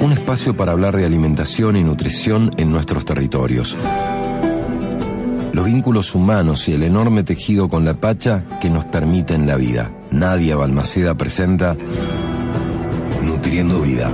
Un espacio para hablar de alimentación y nutrición en nuestros territorios. Los vínculos humanos y el enorme tejido con la Pacha que nos permiten la vida. Nadia Balmaceda presenta Nutriendo Vida.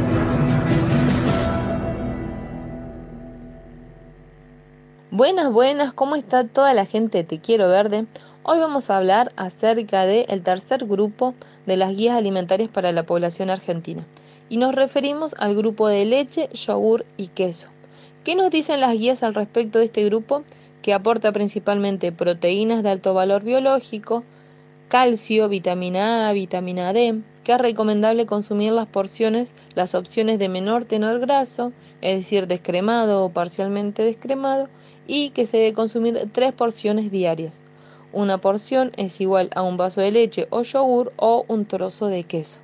Buenas, buenas, ¿cómo está toda la gente de Te Quiero Verde? Hoy vamos a hablar acerca del tercer grupo de las guías alimentarias para la población argentina y nos referimos al grupo de leche, yogur y queso. ¿Qué nos dicen las guías al respecto de este grupo? Que aporta principalmente proteínas de alto valor biológico, calcio, vitamina A, vitamina D, que es recomendable consumir las porciones, las opciones de menor tenor graso, es decir, descremado o parcialmente descremado, y que se debe consumir tres porciones diarias. Una porción es igual a un vaso de leche o yogur o un trozo de queso.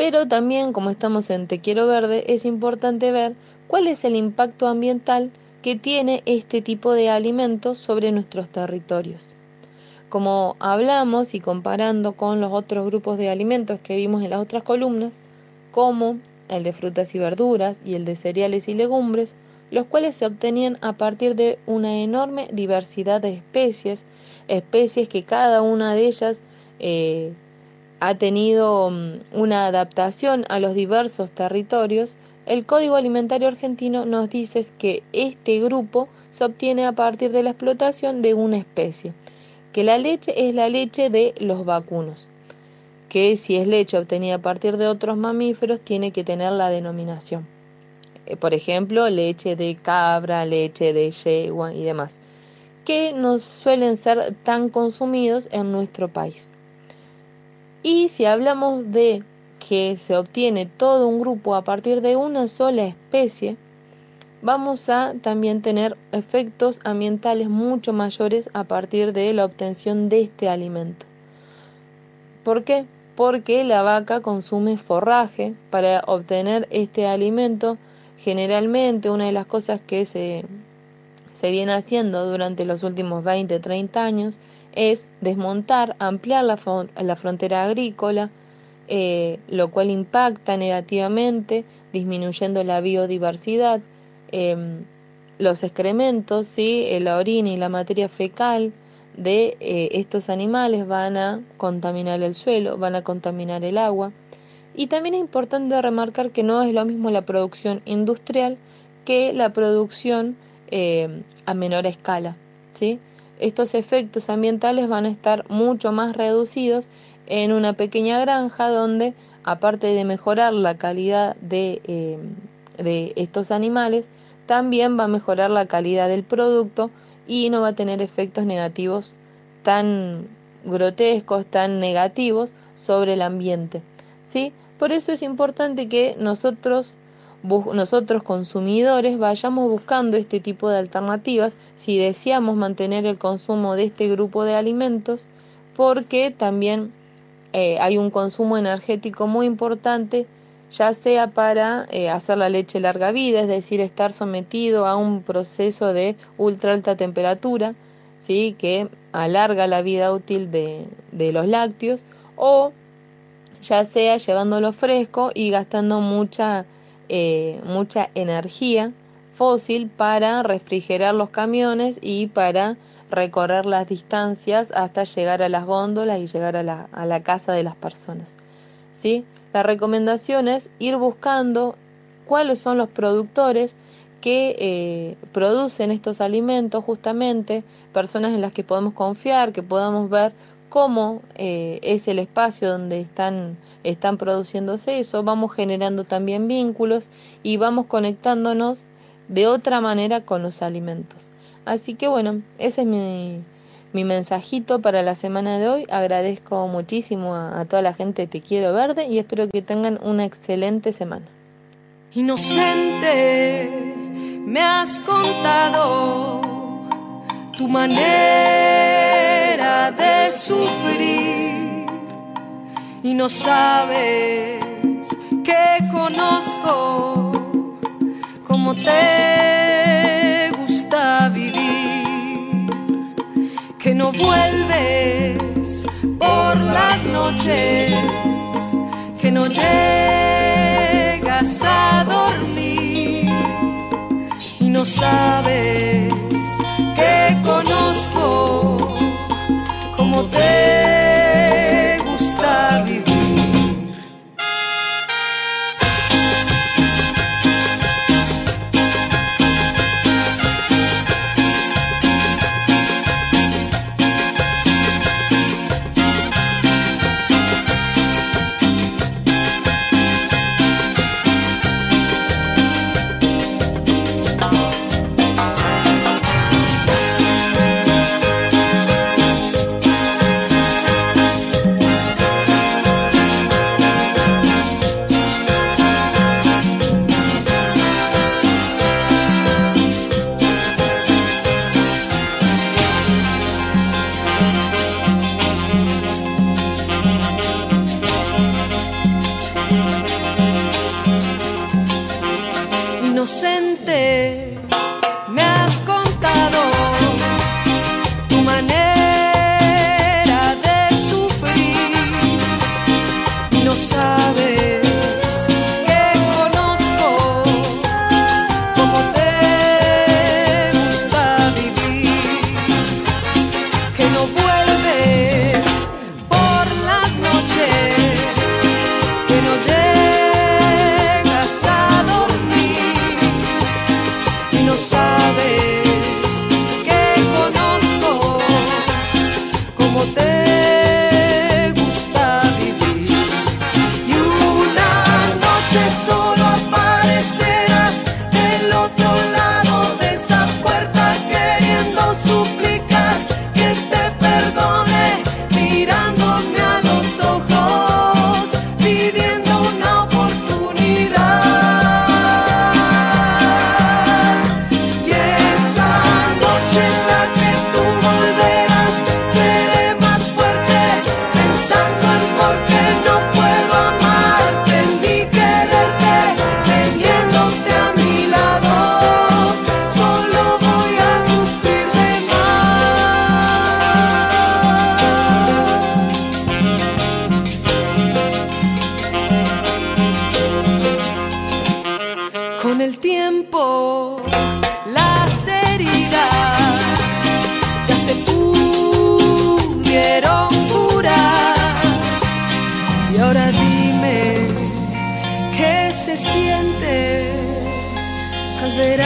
Pero también, como estamos en Te Quiero Verde, es importante ver cuál es el impacto ambiental que tiene este tipo de alimentos sobre nuestros territorios. Como hablamos y comparando con los otros grupos de alimentos que vimos en las otras columnas, como el de frutas y verduras y el de cereales y legumbres, los cuales se obtenían a partir de una enorme diversidad de especies, especies que cada una de ellas eh, ha tenido mm, una adaptación a los diversos territorios, el Código Alimentario Argentino nos dice que este grupo se obtiene a partir de la explotación de una especie, que la leche es la leche de los vacunos, que si es leche obtenida a partir de otros mamíferos tiene que tener la denominación. Eh, por ejemplo, leche de cabra, leche de yegua y demás, que no suelen ser tan consumidos en nuestro país. Y si hablamos de que se obtiene todo un grupo a partir de una sola especie, vamos a también tener efectos ambientales mucho mayores a partir de la obtención de este alimento. ¿Por qué? Porque la vaca consume forraje para obtener este alimento Generalmente una de las cosas que se, se viene haciendo durante los últimos 20, 30 años es desmontar, ampliar la, la frontera agrícola, eh, lo cual impacta negativamente, disminuyendo la biodiversidad, em, los excrementos, ¿sí? la orina y la materia fecal de eh, estos animales van a contaminar el suelo, van a contaminar el agua. Y también es importante remarcar que no es lo mismo la producción industrial que la producción eh, a menor escala. ¿sí? Estos efectos ambientales van a estar mucho más reducidos en una pequeña granja donde, aparte de mejorar la calidad de, eh, de estos animales, también va a mejorar la calidad del producto y no va a tener efectos negativos tan grotescos, tan negativos sobre el ambiente. ¿sí? Por eso es importante que nosotros, nosotros consumidores vayamos buscando este tipo de alternativas si deseamos mantener el consumo de este grupo de alimentos, porque también eh, hay un consumo energético muy importante, ya sea para eh, hacer la leche larga vida, es decir, estar sometido a un proceso de ultra alta temperatura, ¿sí? que alarga la vida útil de, de los lácteos, o ya sea llevándolo fresco y gastando mucha, eh, mucha energía fósil para refrigerar los camiones y para recorrer las distancias hasta llegar a las góndolas y llegar a la, a la casa de las personas. ¿sí? La recomendación es ir buscando cuáles son los productores que eh, producen estos alimentos justamente, personas en las que podemos confiar, que podamos ver cómo eh, es el espacio donde están, están produciéndose eso, vamos generando también vínculos y vamos conectándonos de otra manera con los alimentos. Así que bueno, ese es mi, mi mensajito para la semana de hoy. Agradezco muchísimo a, a toda la gente Te Quiero Verde y espero que tengan una excelente semana. Inocente, me has contado tu manera sufrir y no sabes que conozco cómo te gusta vivir, que no vuelves por las noches, que no llegas a dormir y no sabes que conozco inocente. Con el tiempo, las heridas ya se pudieron curar. Y ahora dime qué se siente al ver